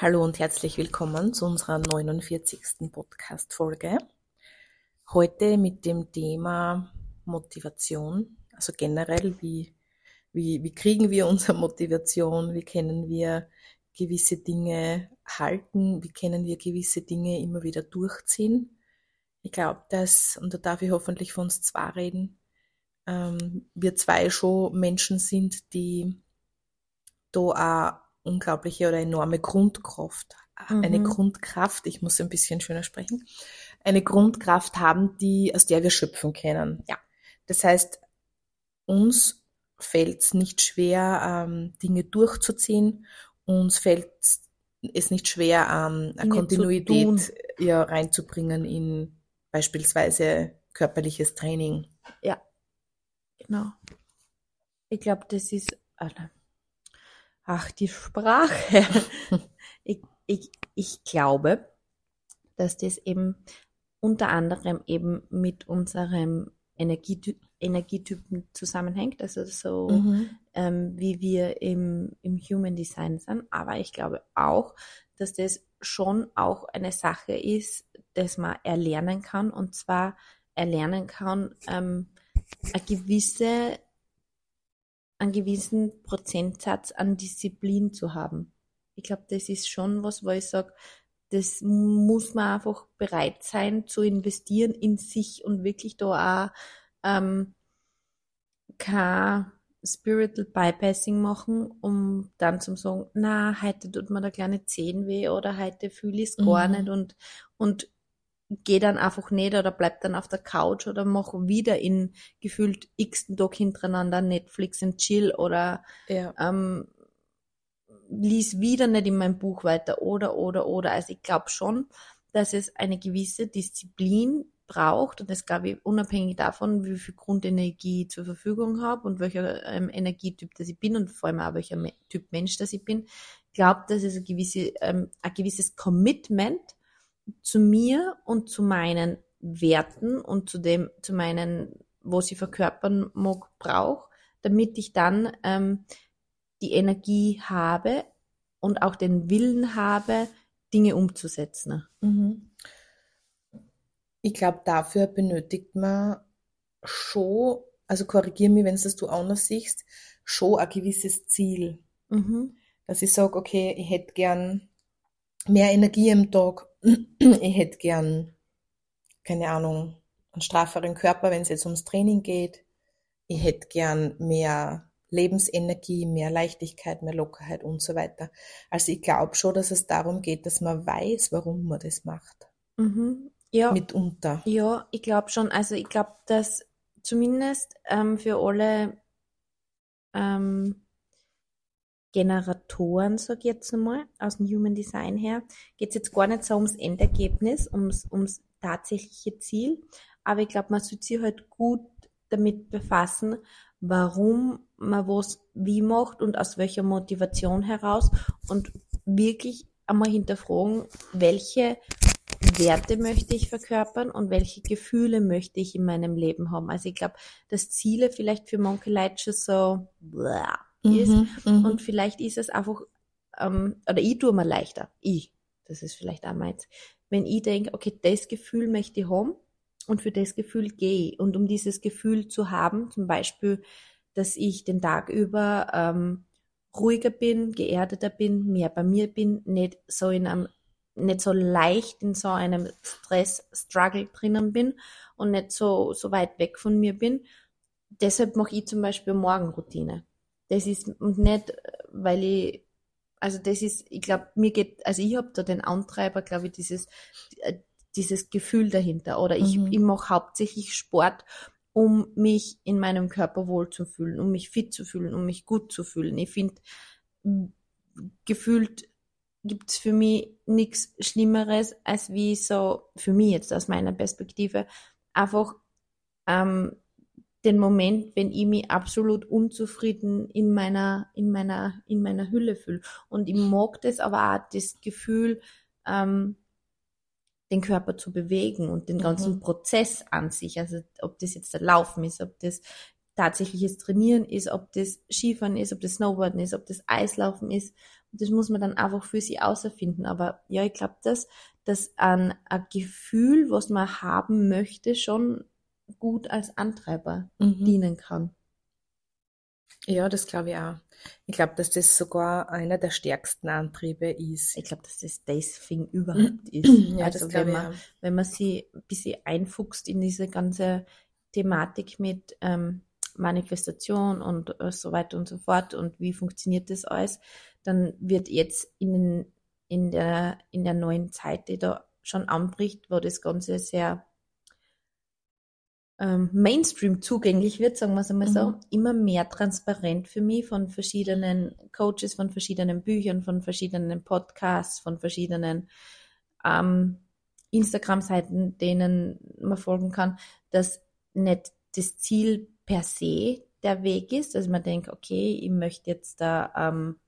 Hallo und herzlich willkommen zu unserer 49. Podcast-Folge. Heute mit dem Thema Motivation, also generell, wie, wie, wie kriegen wir unsere Motivation, wie können wir gewisse Dinge halten, wie können wir gewisse Dinge immer wieder durchziehen. Ich glaube, dass, und da darf ich hoffentlich von uns zwei reden, ähm, wir zwei schon Menschen sind, die da auch unglaubliche oder enorme Grundkraft, mhm. eine Grundkraft, ich muss ein bisschen schöner sprechen, eine Grundkraft haben, die, aus der wir schöpfen können. Ja. Das heißt, uns fällt es nicht schwer, ähm, Dinge durchzuziehen, uns fällt es nicht schwer, ähm, eine Kontinuität ja, reinzubringen in beispielsweise körperliches Training. Ja, genau. Ich glaube, das ist, Ach, die Sprache. ich, ich, ich glaube, dass das eben unter anderem eben mit unserem Energietyp, Energietypen zusammenhängt, also so mhm. ähm, wie wir im, im Human Design sind. Aber ich glaube auch, dass das schon auch eine Sache ist, dass man erlernen kann und zwar erlernen kann, ähm, eine gewisse einen gewissen Prozentsatz an Disziplin zu haben. Ich glaube, das ist schon was, wo ich sage, das muss man einfach bereit sein zu investieren in sich und wirklich da auch ähm, kein Spiritual Bypassing machen, um dann zu sagen, na, heute tut mir der kleine Zehen weh oder heute fühle ich es gar mhm. nicht und, und geh dann einfach nicht oder bleib dann auf der Couch oder mach wieder in gefühlt x Tag hintereinander Netflix und Chill oder ja. ähm, lies wieder nicht in meinem Buch weiter oder oder oder. Also ich glaube schon, dass es eine gewisse Disziplin braucht und das glaube ich unabhängig davon, wie viel Grundenergie zur Verfügung habe und welcher ähm, Energietyp das ich bin und vor allem auch welcher Typ Mensch das ich bin, glaube, dass es ein, gewisse, ähm, ein gewisses Commitment zu mir und zu meinen Werten und zu dem, zu meinen, wo sie verkörpern mag, brauche, damit ich dann ähm, die Energie habe und auch den Willen habe, Dinge umzusetzen. Mhm. Ich glaube, dafür benötigt man schon, also korrigiere mich, wenn es das du anders siehst, schon ein gewisses Ziel. Mhm. Dass ich sage, okay, ich hätte gern mehr Energie im Tag ich hätte gern, keine Ahnung, einen strafferen Körper, wenn es jetzt ums Training geht. Ich hätte gern mehr Lebensenergie, mehr Leichtigkeit, mehr Lockerheit und so weiter. Also ich glaube schon, dass es darum geht, dass man weiß, warum man das macht. Mhm. Ja. Mitunter. Ja, ich glaube schon. Also ich glaube, dass zumindest ähm, für alle ähm, Generatoren, sag ich jetzt einmal, aus dem Human Design her, geht es jetzt gar nicht so ums Endergebnis, ums, ums tatsächliche Ziel, aber ich glaube, man sollte sich halt gut damit befassen, warum man was wie macht und aus welcher Motivation heraus und wirklich einmal hinterfragen, welche Werte möchte ich verkörpern und welche Gefühle möchte ich in meinem Leben haben. Also ich glaube, dass Ziele vielleicht für manche Leute schon so, blah, ist. Mhm, mhm, und vielleicht ist es einfach, ähm, oder ich tue mir leichter. Ich. Das ist vielleicht auch meins. Wenn ich denke, okay, das Gefühl möchte ich haben und für das Gefühl gehe ich. Und um dieses Gefühl zu haben, zum Beispiel, dass ich den Tag über ähm, ruhiger bin, geerdeter bin, mehr bei mir bin, nicht so in einem nicht so leicht in so einem Stress-Struggle drinnen bin und nicht so, so weit weg von mir bin. Deshalb mache ich zum Beispiel Morgenroutine. Das ist und nicht, weil ich, also das ist, ich glaube, mir geht, also ich habe da den Antreiber, glaube ich, dieses, äh, dieses Gefühl dahinter. Oder ich, mhm. ich mache hauptsächlich Sport, um mich in meinem Körper wohl zu fühlen, um mich fit zu fühlen, um mich gut zu fühlen. Ich finde, gefühlt gibt's für mich nichts Schlimmeres, als wie so, für mich jetzt aus meiner Perspektive, einfach ähm, den Moment, wenn ich mich absolut unzufrieden in meiner, in meiner, in meiner Hülle fühle. Und ich mag das aber auch, das Gefühl, ähm, den Körper zu bewegen und den ganzen mhm. Prozess an sich. Also ob das jetzt der Laufen ist, ob das tatsächliches Trainieren ist, ob das Skifahren ist, ob das Snowboarden ist, ob das Eislaufen ist, Das muss man dann einfach für sich außerfinden. Aber ja, ich glaube, dass, dass ein, ein Gefühl, was man haben möchte, schon gut als Antreiber Mhm. dienen kann. Ja, das glaube ich auch. Ich glaube, dass das sogar einer der stärksten Antriebe ist. Ich glaube, dass das das Thing überhaupt ist. Ja, also das wenn man, auch. wenn man sie ein bisschen einfuchst in diese ganze Thematik mit ähm, Manifestation und äh, so weiter und so fort und wie funktioniert das alles, dann wird jetzt in, in, der, in der neuen Zeit, die da schon anbricht, wo das Ganze sehr ähm, Mainstream zugänglich wird, sagen wir es einmal so, Mhm. immer mehr transparent für mich von verschiedenen Coaches, von verschiedenen Büchern, von verschiedenen Podcasts, von verschiedenen ähm, Instagram-Seiten, denen man folgen kann, dass nicht das Ziel per se der Weg ist, dass man denkt, okay, ich möchte jetzt da ähm,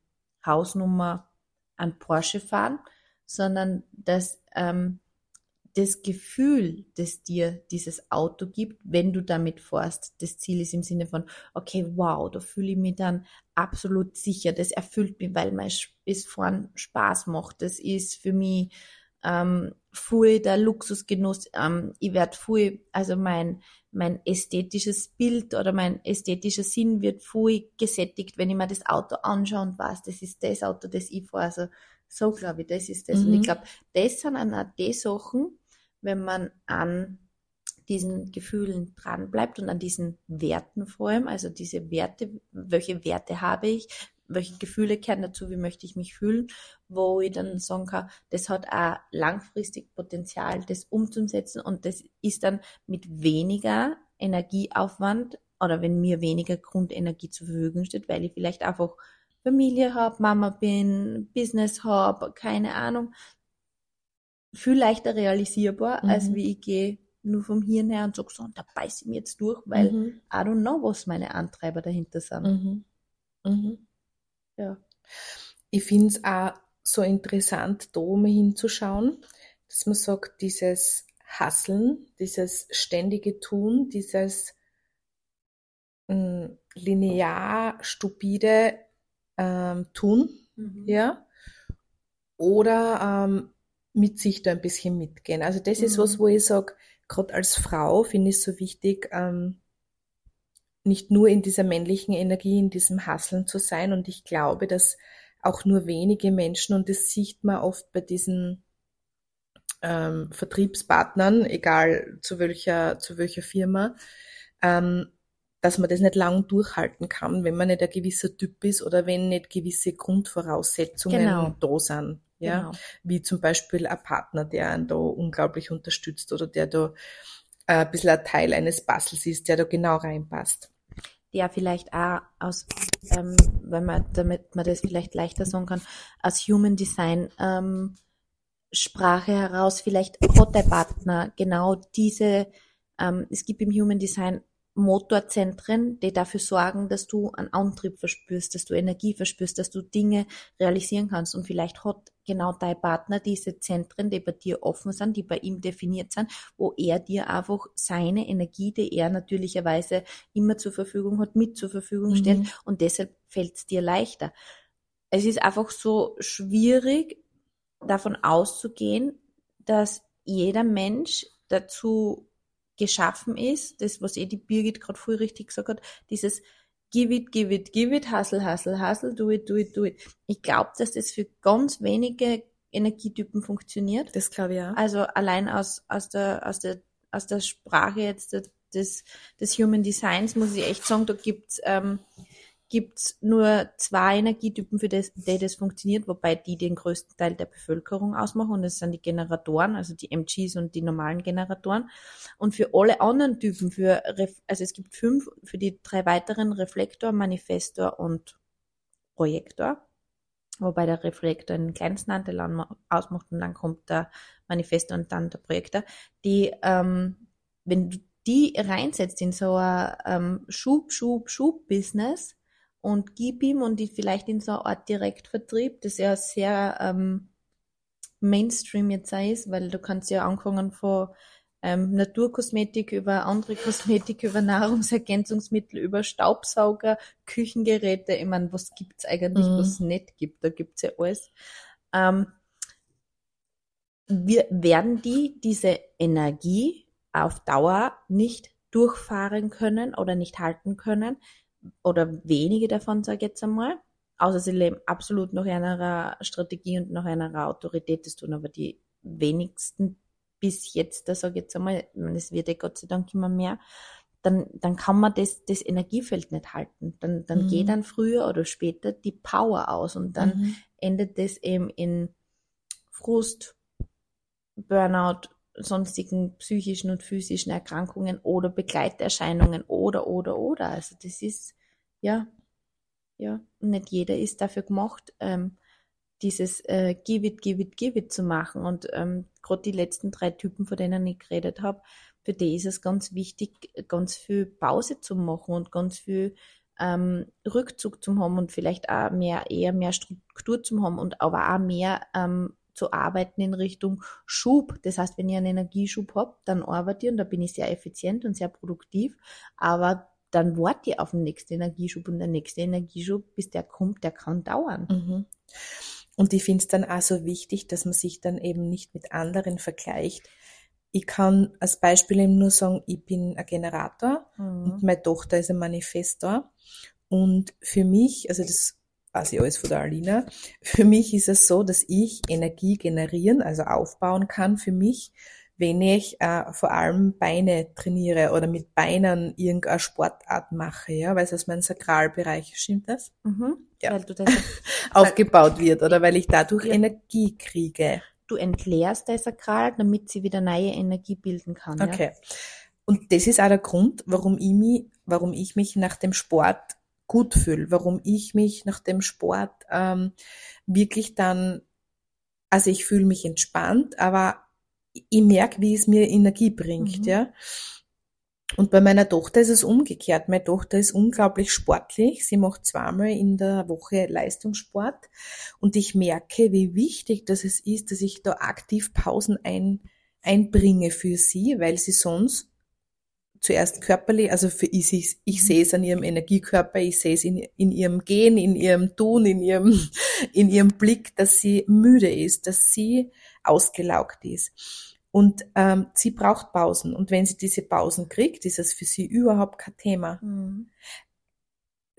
Hausnummer an Porsche fahren, sondern dass ähm, das Gefühl, das dir dieses Auto gibt, wenn du damit fährst, das Ziel ist im Sinne von, okay, wow, da fühle ich mich dann absolut sicher, das erfüllt mich, weil mein es fahren Spaß macht, das ist für mich ähm, voll der Luxusgenuss, ähm, ich werde voll, also mein, mein ästhetisches Bild oder mein ästhetischer Sinn wird voll gesättigt, wenn ich mir das Auto anschaue und weiß, das ist das Auto, das ich fahre, also so glaube ich, das ist das. Und Mhm. ich glaube, das sind auch die Sachen, wenn man an diesen Gefühlen dran bleibt und an diesen Werten vor allem, also diese Werte, welche Werte habe ich, welche Gefühle kehren dazu, wie möchte ich mich fühlen, wo ich dann sagen kann, das hat auch langfristig Potenzial, das umzusetzen und das ist dann mit weniger Energieaufwand oder wenn mir weniger Grundenergie zur Verfügung steht, weil ich vielleicht einfach Familie habe, Mama bin, Business habe, keine Ahnung, viel leichter realisierbar, als Mhm. wie ich gehe nur vom Hirn her und sage so, und da beiß ich mir jetzt durch, weil Mhm. I don't know, was meine Antreiber dahinter sind. Mhm. Mhm. Ja. Ich finde es auch so interessant, da mal hinzuschauen, dass man sagt, dieses Hasseln, dieses ständige Tun, dieses mh, linear stupide ähm, Tun, ja, oder ähm, mit sich da ein bisschen mitgehen. Also das ist Mhm. was, wo ich sage, gerade als Frau finde ich es so wichtig, ähm, nicht nur in dieser männlichen Energie, in diesem Hasseln zu sein. Und ich glaube, dass auch nur wenige Menschen, und das sieht man oft bei diesen ähm, Vertriebspartnern, egal zu welcher, zu welcher Firma, ähm, dass man das nicht lang durchhalten kann, wenn man nicht ein gewisser Typ ist oder wenn nicht gewisse Grundvoraussetzungen Genau. da sind. Ja, Genau. wie zum Beispiel ein Partner, der einen da unglaublich unterstützt oder der da äh, ein bisschen ein Teil eines Puzzles ist, der da genau reinpasst. der vielleicht auch aus, ähm, wenn man, damit man das vielleicht leichter sagen kann, aus Human Design ähm, Sprache heraus, vielleicht hat der Partner genau diese, ähm, es gibt im Human Design Motorzentren, die dafür sorgen, dass du einen Antrieb verspürst, dass du Energie verspürst, dass du Dinge realisieren kannst. Und vielleicht hat genau dein Partner diese Zentren, die bei dir offen sind, die bei ihm definiert sind, wo er dir einfach seine Energie, die er natürlicherweise immer zur Verfügung hat, mit zur Verfügung stellt. Mhm. Und deshalb fällt es dir leichter. Es ist einfach so schwierig, davon auszugehen, dass jeder Mensch dazu geschaffen ist, das, was eh die Birgit gerade voll richtig gesagt hat, dieses give it, give it, give it, hustle, hustle, hustle, do it, do it, do it. Ich glaube, dass das für ganz wenige Energietypen funktioniert. Das glaube ich auch. Also allein aus, aus der, aus der, aus der Sprache jetzt des, des, des Human Designs muss ich echt sagen, da gibt's ähm, gibt's nur zwei Energietypen, für das, die das funktioniert, wobei die den größten Teil der Bevölkerung ausmachen und das sind die Generatoren, also die MGs und die normalen Generatoren. Und für alle anderen Typen, für, also es gibt fünf, für die drei weiteren Reflektor, Manifestor und Projektor, wobei der Reflektor einen kleinsten Anteil an- ausmacht und dann kommt der Manifestor und dann der Projektor, die, ähm, wenn du die reinsetzt in so ein ähm, Schub, Schub, Schub-Business und gib ihm und die vielleicht in so eine Art Direktvertrieb, das ja sehr ähm, Mainstream jetzt auch ist, weil du kannst ja anfangen von ähm, Naturkosmetik, über andere Kosmetik, über Nahrungsergänzungsmittel, über Staubsauger, Küchengeräte. Ich meine, was gibt's eigentlich, Mhm. was es nicht gibt? Da gibt's ja alles. Ähm, wir werden die diese Energie auf Dauer nicht durchfahren können oder nicht halten können oder wenige davon, sage ich jetzt einmal. Außer sie leben absolut nach einer Strategie und nach einer Autorität das tun, aber die wenigsten bis jetzt, da sage ich jetzt einmal, es wird ja Gott sei Dank immer mehr, dann, dann kann man das, das Energiefeld nicht halten. Dann, dann Mhm. geht dann früher oder später die Power aus und dann Mhm. endet das eben in Frust, Burnout, sonstigen psychischen und physischen Erkrankungen oder Begleiterscheinungen oder, oder, oder. Also das ist, ja, ja, nicht jeder ist dafür gemacht, ähm, dieses äh, Give it, give it, give it zu machen. Und ähm, gerade die letzten drei Typen, von denen ich geredet habe, für die ist es ganz wichtig, ganz viel Pause zu machen und ganz viel ähm, Rückzug zu haben und vielleicht auch mehr, eher mehr Struktur zu haben und aber auch mehr ähm, zu arbeiten in Richtung Schub. Das heißt, wenn ich einen Energieschub habe, dann arbeite ich und da bin ich sehr effizient und sehr produktiv, aber dann warte ich auf den nächsten Energieschub und der nächste Energieschub, bis der kommt, der kann dauern. Mhm. Und ich finde es dann auch so wichtig, dass man sich dann eben nicht mit anderen vergleicht. Ich kann als Beispiel eben nur sagen, ich bin ein Generator und Mhm. meine Tochter ist ein Manifestor. Und für mich, also das ich alles von der Alina, für mich ist es so, dass ich Energie generieren, also aufbauen kann für mich, wenn ich äh, vor allem Beine trainiere oder mit Beinen irgendeine Sportart mache, ja, weil es aus meinem Sakralbereich, stimmt das? Mhm. Ja. Weil du, das, Aufgebaut wird oder weil ich dadurch Ja. Energie kriege. du entleerst das Sakral, damit sie wieder neue Energie bilden kann. Ja? Okay. Und das ist auch der Grund, warum ich mich, warum ich mich nach dem Sport gut fühle, warum ich mich nach dem Sport ähm, wirklich dann, also ich fühle mich entspannt, aber ich merke, wie es mir Energie bringt, Mhm. ja. Und bei meiner Tochter ist es umgekehrt. Meine Tochter ist unglaublich sportlich. Sie macht zweimal in der Woche Leistungssport. Und ich merke, wie wichtig das es ist, dass ich da aktiv Pausen ein, einbringe für sie, weil sie sonst zuerst körperlich, also für ich, ich, ich sehe es an ihrem Energiekörper, ich sehe es in, in ihrem Gehen, in ihrem Tun, in ihrem, in ihrem Blick, dass sie müde ist, dass sie ausgelaugt ist. Und ähm, sie braucht Pausen. Und wenn sie diese Pausen kriegt, ist es für sie überhaupt kein Thema. Mhm.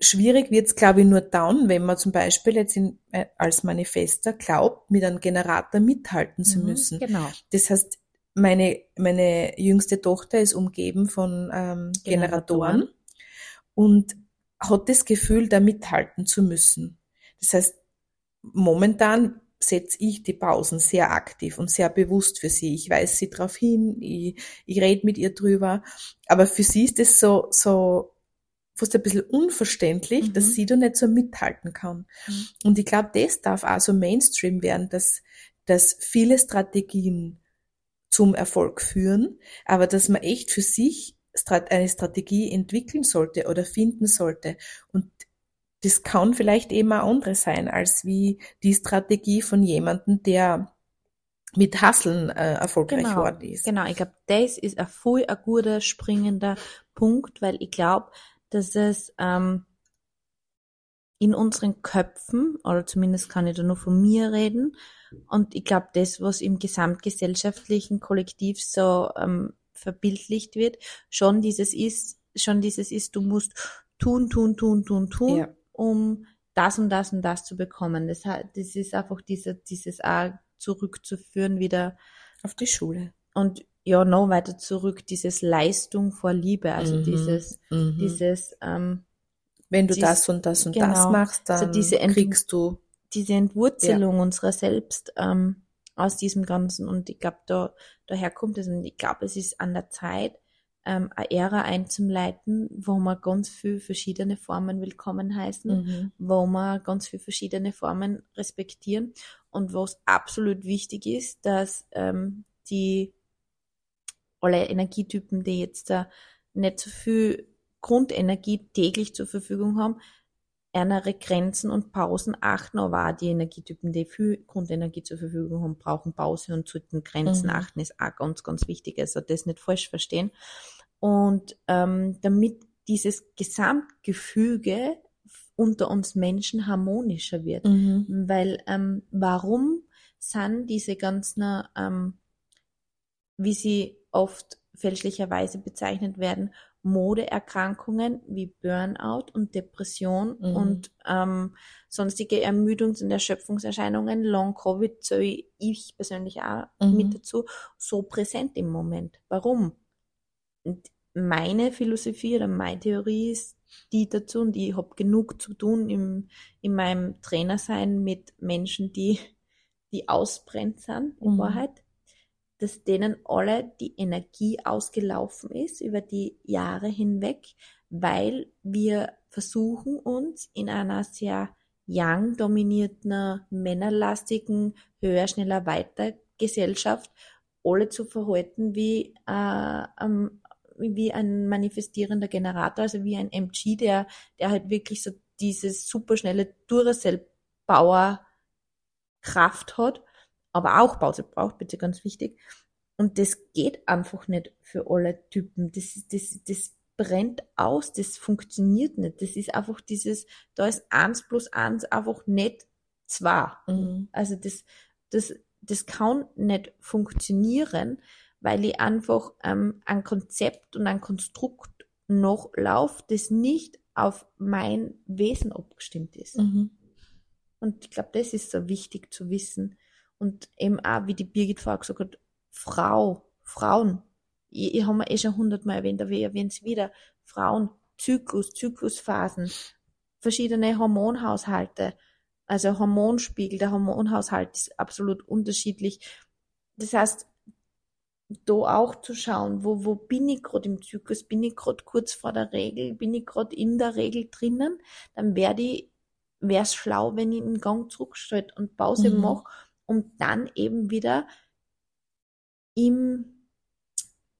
Schwierig wird's, glaube ich, nur dann, wenn man zum Beispiel jetzt in, äh, als Manifester glaubt, mit einem Generator mithalten zu Mhm. müssen. Genau. Das heißt, meine, meine jüngste Tochter ist umgeben von ähm, Generatoren, Generatoren. und hat das Gefühl, da mithalten zu müssen. Das heißt, momentan setze ich die Pausen sehr aktiv und sehr bewusst für sie. Ich weise sie darauf hin, ich, ich rede mit ihr drüber, aber für sie ist es so, so fast ein bisschen unverständlich, Mhm. dass sie da nicht so mithalten kann. Mhm. Und ich glaube, das darf auch so Mainstream werden, dass, dass viele Strategien zum Erfolg führen, aber dass man echt für sich eine Strategie entwickeln sollte oder finden sollte. Und das kann vielleicht eben auch andere sein, als wie die Strategie von jemandem, der mit Hasseln äh, erfolgreich Genau, geworden ist. Genau, ich glaube, das ist ein voll ein guter, springender Punkt, weil ich glaube, dass es ähm, in unseren Köpfen, oder zumindest kann ich da nur von mir reden, und ich glaube, das, was im gesamtgesellschaftlichen Kollektiv so ähm, verbildlicht wird, schon dieses ist, schon dieses ist, du musst tun, tun, tun, tun, tun, Ja. um das und das und das zu bekommen. Das, das ist einfach dieser, dieses auch zurückzuführen wieder Auf die Schule. und ja, noch weiter zurück, dieses Leistung vor Liebe, also Mhm. dieses, Mhm. dieses, ähm, Wenn du dies- das und das und das genau. machst, Also dann diese Ent- kriegst du. diese Entwurzelung unserer selbst ähm, aus diesem Ganzen. Und ich glaube, da, daher kommt es. Und ich glaube, es ist an der Zeit, ähm, eine Ära einzuleiten, wo man ganz viel verschiedene Formen willkommen heißen, Mhm. wo man ganz viel verschiedene Formen respektieren und wo es absolut wichtig ist, dass ähm, die alle Energietypen, die jetzt da nicht so viel Grundenergie täglich zur Verfügung haben, andere Grenzen und Pausen achten, aber auch die Energietypen, die viel Grundenergie zur Verfügung haben, brauchen Pause und sollten Grenzen Mhm. achten, ist auch ganz, ganz wichtig. Also das nicht falsch verstehen. Und ähm, damit dieses Gesamtgefüge unter uns Menschen harmonischer wird. Mhm. Weil ähm, warum sind diese ganzen, ähm, wie sie oft fälschlicherweise bezeichnet werden, Modeerkrankungen wie Burnout und Depression Mhm. und ähm, sonstige Ermüdungs- und Erschöpfungserscheinungen, Long-Covid zähle ich persönlich auch Mhm. mit dazu, so präsent im Moment. Warum? Und meine Philosophie oder meine Theorie ist die dazu und ich habe genug zu tun im, in meinem Trainersein mit Menschen, die, die ausbrennt sind, in Mhm. Wahrheit, dass denen alle die Energie ausgelaufen ist über die Jahre hinweg, weil wir versuchen uns in einer sehr young dominierten, männerlastigen, höher, schneller, weiter Gesellschaft alle zu verhalten wie, äh, ähm, wie ein manifestierender Generator, also wie ein MG, der, der halt wirklich so dieses superschnelle Duracell-Power Kraft hat, aber auch Pause braucht, bitte ganz wichtig. Und das geht einfach nicht für alle Typen. Das, das, das brennt aus, das funktioniert nicht. Das ist einfach dieses, da ist eins plus eins einfach nicht zwei. Mhm. Also das, das, das kann nicht funktionieren, weil ich einfach ähm, ein Konzept und ein Konstrukt noch laufe, das nicht auf mein Wesen abgestimmt ist. Mhm. Und ich glaube, das ist so wichtig zu wissen. Und eben auch, wie die Birgit vorher gesagt hat, Frau, Frauen. Ich, ich habe mir eh schon hundertmal erwähnt, aber ich erwähne es wieder. Frauen, Zyklus, Zyklusphasen, verschiedene Hormonhaushalte, also Hormonspiegel, der Hormonhaushalt ist absolut unterschiedlich. Das heißt, da auch zu schauen, wo, wo bin ich gerade im Zyklus, bin ich gerade kurz vor der Regel, bin ich gerade in der Regel drinnen, dann werde ich, wäre es schlau, wenn ich einen Gang zurückstelle und Pause Mhm. mache, um dann eben wieder im,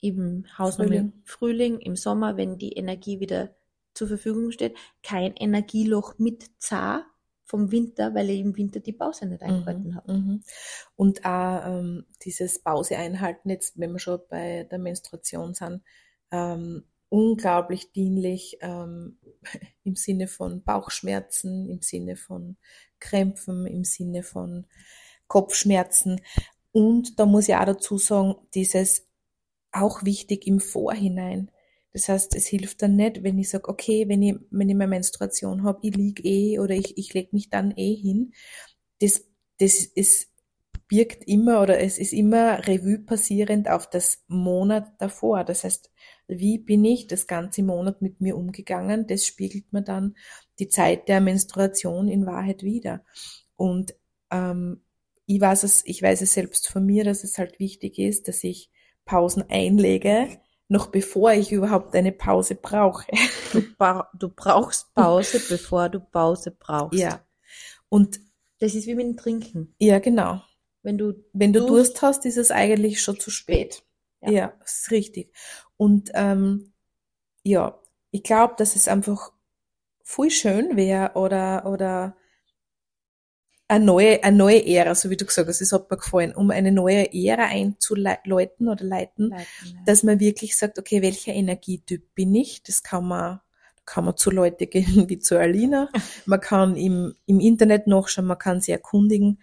im Hausnummer Frühling. Frühling, im Sommer, wenn die Energie wieder zur Verfügung steht, kein Energieloch mit zah vom Winter, weil ich im Winter die Pause nicht eingehalten Mhm. habe. Mhm. Und auch ähm, dieses Pause einhalten, jetzt wenn wir schon bei der Menstruation sind, ähm, unglaublich dienlich ähm, im Sinne von Bauchschmerzen, im Sinne von Krämpfen, im Sinne von Kopfschmerzen. Und da muss ich auch dazu sagen, dieses auch wichtig im Vorhinein. Das heißt, es hilft dann nicht, wenn ich sage, okay, wenn ich, wenn ich meine Menstruation habe, ich lieg eh oder ich, ich leg mich dann eh hin. Das, das ist, birgt immer oder es ist immer Revue passierend auf das Monat davor. Das heißt, wie bin ich das ganze Monat mit mir umgegangen? Das spiegelt mir dann die Zeit der Menstruation in Wahrheit wieder. Und ähm, ich weiß es, ich weiß es selbst von mir, dass es halt wichtig ist, dass ich Pausen einlege, noch bevor ich überhaupt eine Pause brauche. Du, bra du brauchst Pause, bevor du Pause brauchst. Ja. Und Das ist wie mit dem Trinken. ja, genau. Wenn du Wenn du Durst- Durst hast, ist es eigentlich schon zu spät. Ja. Ja, das ist richtig. Und ähm, ja, ich glaube, dass es einfach voll schön wäre oder oder eine neue, eine neue Ära, so wie du gesagt hast, das hat mir gefallen, um eine neue Ära einzuleiten oder leiten, leiten, ja. dass man wirklich sagt, okay, welcher Energietyp bin ich? Das kann man, kann man zu Leute gehen wie zu Alina. Man kann im, im Internet nachschauen, man kann sich erkundigen.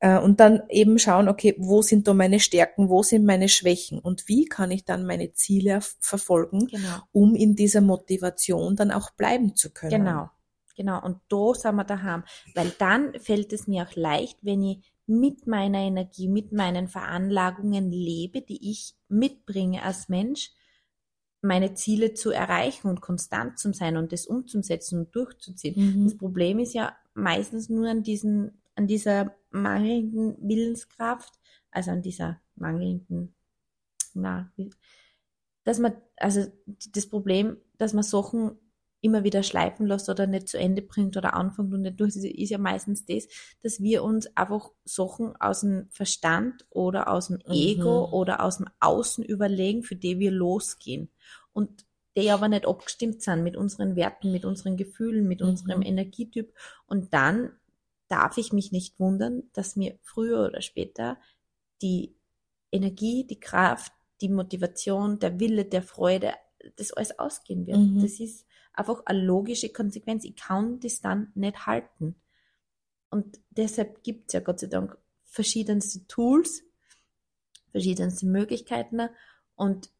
Äh, Und dann eben schauen, okay, wo sind da meine Stärken, wo sind meine Schwächen und wie kann ich dann meine Ziele verfolgen, Genau. um in dieser Motivation dann auch bleiben zu können. Genau, genau. Und da sind wir daheim. Weil dann fällt es mir auch leicht, wenn ich mit meiner Energie, mit meinen Veranlagungen lebe, die ich mitbringe als Mensch, meine Ziele zu erreichen und konstant zu sein und das umzusetzen und durchzuziehen. Das Mhm. Problem ist ja meistens nur an diesen, an dieser mangelnden Willenskraft, also an dieser mangelnden, na, dass man, also das Problem, dass man Sachen immer wieder schleifen lässt oder nicht zu Ende bringt oder anfängt und nicht durch, ist ist ja meistens das, dass wir uns einfach Sachen aus dem Verstand oder aus dem Ego Mhm. oder aus dem Außen überlegen, für die wir losgehen. Und die aber nicht abgestimmt sind mit unseren Werten, mit unseren Gefühlen, mit Mhm. unserem Energietyp. Und dann darf ich mich nicht wundern, dass mir früher oder später die Energie, die Kraft, die Motivation, der Wille, der Freude, das alles ausgehen wird. Mhm. Das ist einfach eine logische Konsequenz. Ich kann das dann nicht halten. Und deshalb gibt es ja Gott sei Dank verschiedenste Tools, verschiedenste Möglichkeiten und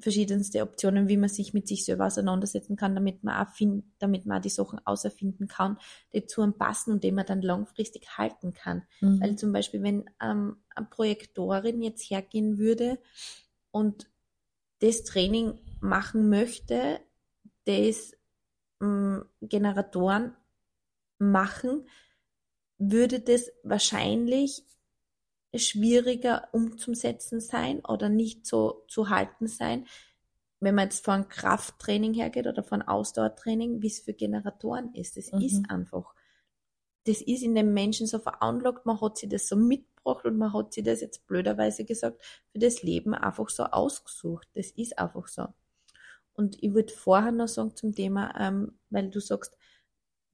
verschiedenste Optionen, wie man sich mit sich selber auseinandersetzen kann, damit man auch find, damit man auch die Sachen auserfinden kann, die zu einem passen und die man dann langfristig halten kann. Mhm. Weil zum Beispiel, wenn ähm, eine Projektorin jetzt hergehen würde und das Training machen möchte, das ähm, Generatoren machen, würde das wahrscheinlich schwieriger umzusetzen sein oder nicht so zu halten sein, wenn man jetzt von Krafttraining hergeht oder von Ausdauertraining, wie es für Generatoren ist. Das Mhm. ist einfach, das ist in den Menschen so veranlagt, man hat sich das so mitgebracht und man hat sich das jetzt blöderweise gesagt, für das Leben einfach so ausgesucht. Das ist einfach so. Und ich würde vorher noch sagen zum Thema, ähm, weil du sagst,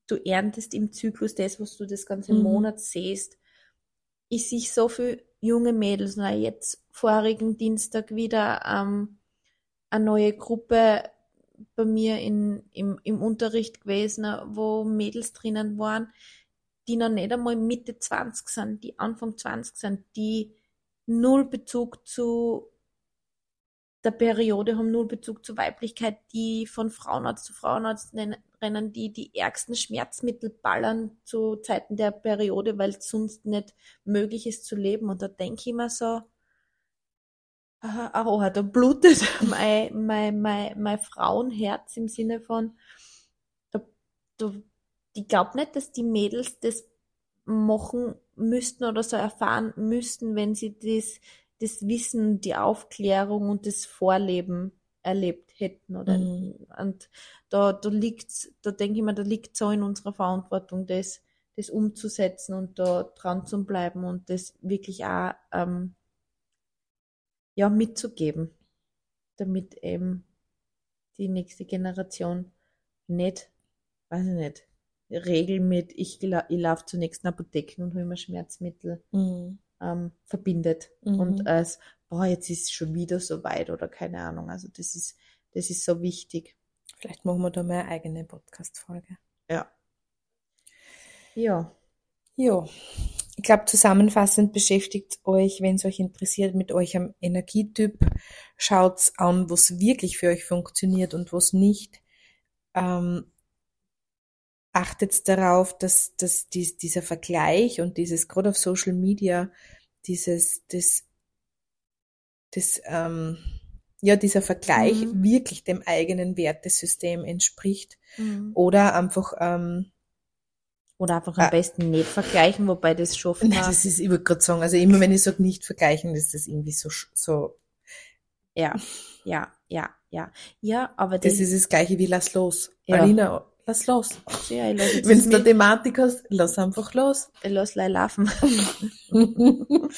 du erntest im Zyklus das, was du das ganze Mhm. Monat siehst. Ich sehe so viele junge Mädels, na jetzt vorigen Dienstag wieder ähm, eine neue Gruppe bei mir in, im, im Unterricht gewesen, wo Mädels drinnen waren, die noch nicht einmal Mitte 20 sind, die Anfang 20 sind, die null Bezug zu der Periode haben, null Bezug zur Weiblichkeit, die von Frauenarzt zu Frauenarzt nen- rennen, die die ärgsten Schmerzmittel ballern zu Zeiten der Periode, weil es sonst nicht möglich ist zu leben. Und da denke ich mir so, oh, da blutet mein, mein, mein, mein Frauenherz im Sinne von, da, da, ich glaube nicht, dass die Mädels das machen müssten oder so erfahren müssten, wenn sie das, das Wissen, die Aufklärung und das Vorleben erlebt hätten. Oder Mhm. und da, da liegt's, da denke ich mir, da liegt so in unserer Verantwortung, das, das umzusetzen und da dran zu bleiben und das wirklich auch ähm, ja, mitzugeben, damit eben die nächste Generation nicht, weiß ich nicht, Regel mit, ich, ich laufe zur nächsten Apotheke und hole mir Schmerzmittel Mhm. Ähm, verbindet. Mhm. Und als, boah, jetzt ist es schon wieder so weit oder keine Ahnung. Also das ist, das ist so wichtig. Vielleicht machen wir da mal eine eigene Podcast-Folge. Ja. Ja. Ja, ich glaube, zusammenfassend beschäftigt euch, wenn es euch interessiert, mit eurem Energietyp. Schaut's an, was wirklich für euch funktioniert und was nicht. Ähm, achtet darauf, dass, dass dies, dieser Vergleich und dieses, gerade auf Social Media, dieses, das, das, ähm, ja, dieser Vergleich Mhm. wirklich dem eigenen Wertesystem entspricht. Mhm. Oder einfach, ähm, Oder einfach am Ah. besten nicht vergleichen, wobei das schafft Nein, das ist, ich würde gerade sagen, also immer wenn ich sage nicht vergleichen, ist das irgendwie so, so, Ja, ja, ja, ja. Ja, aber das, das ist das gleiche wie lass los. Ja. Alina, lass los. ja, Wenn du eine Thematik hast, lass einfach los. ich lass leih laufen.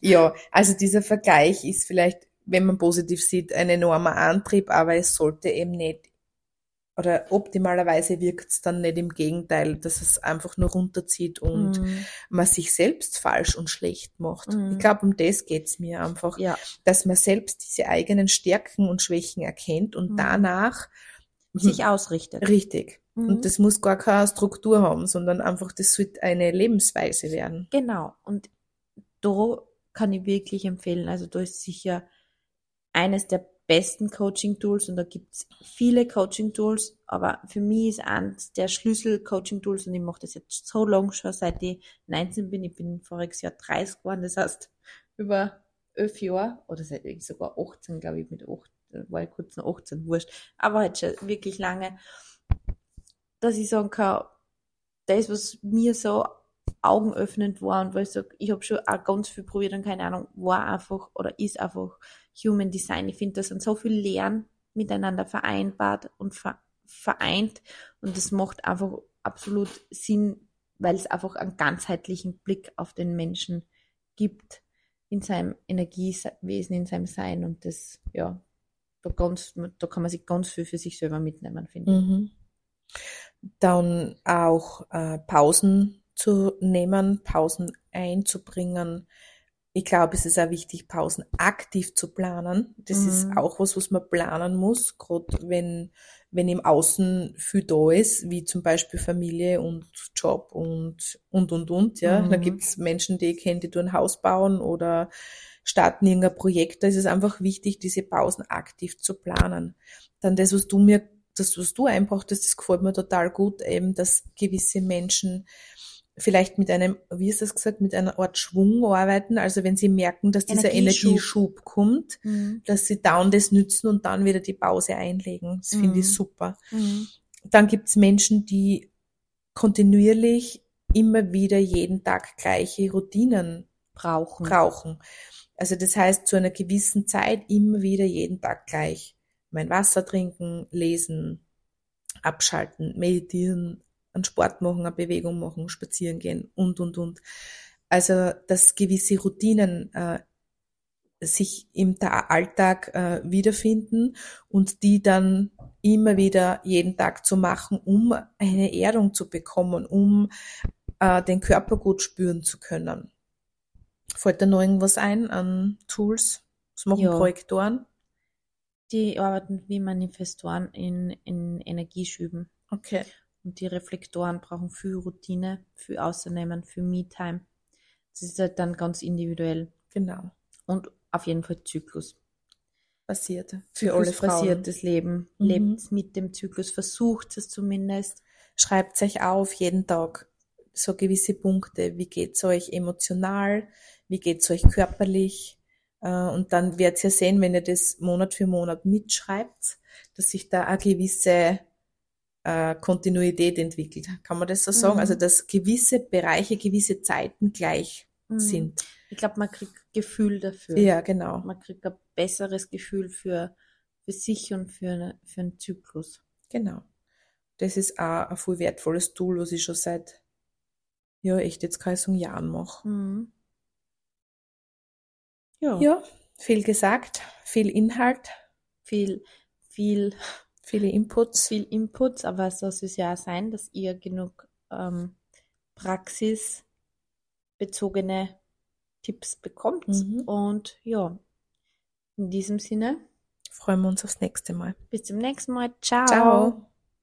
ja, also dieser Vergleich ist vielleicht, wenn man positiv sieht, ein enormer Antrieb, aber es sollte eben nicht, oder optimalerweise wirkt es dann nicht im Gegenteil, dass es einfach nur runterzieht und Mhm. man sich selbst falsch und schlecht macht. Mhm. Ich glaube, um das geht's mir einfach. Ja, dass man selbst diese eigenen Stärken und Schwächen erkennt und Mhm. danach sich ausrichtet. richtig. Mhm. Und das muss gar keine Struktur haben, sondern einfach, das sollte eine Lebensweise werden. Genau. Und da kann ich wirklich empfehlen. Also da ist sicher eines der besten Coaching-Tools und da gibt's viele Coaching-Tools, aber für mich ist eines der Schlüssel-Coaching-Tools und ich mache das jetzt so lang schon, seit ich 19 bin. Ich bin voriges Jahr 30 geworden, das heißt über elf Jahre oder seit ich sogar 18, glaube ich, mit 8, war ich kurz noch 18, wurscht, aber halt schon wirklich lange, dass ich sagen kann, das, was mir so augenöffnend war und weil ich sage, ich habe schon auch ganz viel probiert und keine Ahnung, war einfach oder ist einfach Human Design. Ich finde, da sind so viel Lernen miteinander vereinbart und ver vereint und das macht einfach absolut Sinn, weil es einfach einen ganzheitlichen Blick auf den Menschen gibt in seinem Energiewesen, in seinem Sein und das, ja, da, ganz, da kann man sich ganz viel für sich selber mitnehmen, finde ich. Mhm. Dann auch äh, Pausen zu nehmen, Pausen einzubringen. Ich glaube, es ist auch wichtig, Pausen aktiv zu planen. Das Mhm. ist auch was, was man planen muss, gerade wenn, wenn im Außen viel da ist, wie zum Beispiel Familie und Job und, und, und, und, ja. Da Mhm. gibt's Menschen, die ich kenne, die tun ein Haus bauen oder starten irgendein Projekt. Da ist es einfach wichtig, diese Pausen aktiv zu planen. Dann das, was du mir, das, was du einbracht hast, das gefällt mir total gut, eben, dass gewisse Menschen vielleicht mit einem, wie ist das gesagt, mit einer Art Schwung arbeiten. Also wenn sie merken, dass dieser Energieschub. Energieschub kommt, Mhm. dass sie down das nützen und dann wieder die Pause einlegen. Das finde ich Mhm. super. Mhm. Dann gibt's Menschen, die kontinuierlich immer wieder jeden Tag gleiche Routinen Brauchen. brauchen. Also das heißt, zu einer gewissen Zeit immer wieder jeden Tag gleich. Mein Wasser trinken, lesen, abschalten, meditieren, einen Sport machen, eine Bewegung machen, spazieren gehen und, und, und. Also, dass gewisse Routinen äh, sich im Ta Alltag äh, wiederfinden und die dann immer wieder jeden Tag zu machen, um eine Erdung zu bekommen, um äh, den Körper gut spüren zu können. Fällt da noch irgendwas ein an Tools? Was machen Ja. Projektoren? Die arbeiten wie Manifestoren in, in Energieschüben. Okay. Und die Reflektoren brauchen viel Routine, viel Außernehmen, viel Me-Time. Das ist halt dann ganz individuell. Genau. Und auf jeden Fall Zyklus. Passiert. Für alle Frauen. Zyklusbasiertes Leben. Mhm. Lebt mit dem Zyklus, versucht es zumindest. Schreibt euch auf jeden Tag so gewisse Punkte. Wie geht's euch emotional? Wie geht's euch körperlich? Äh, Und dann werdet ihr sehen, wenn ihr das Monat für Monat mitschreibt, dass sich da eine gewisse äh, Kontinuität entwickelt. Kann man das so sagen? Mhm. Also, dass gewisse Bereiche, gewisse Zeiten gleich Mhm. sind. Ich glaube, man kriegt Gefühl dafür. Ja, genau. Man kriegt ein besseres Gefühl für, für sich und für, für einen Zyklus. Genau. Das ist auch ein voll wertvolles Tool, was ich schon seit, ja, echt jetzt kann ich sagen, Jahren mache. Mhm. Ja. Ja, viel gesagt, viel Inhalt, Viel, viel, viele Inputs. viel Inputs, aber so soll es ja auch sein, dass ihr genug ähm, praxisbezogene Tipps bekommt. Mhm. Und ja, in diesem Sinne, Freuen wir uns aufs nächste Mal. bis zum nächsten Mal. Ciao. Ciao.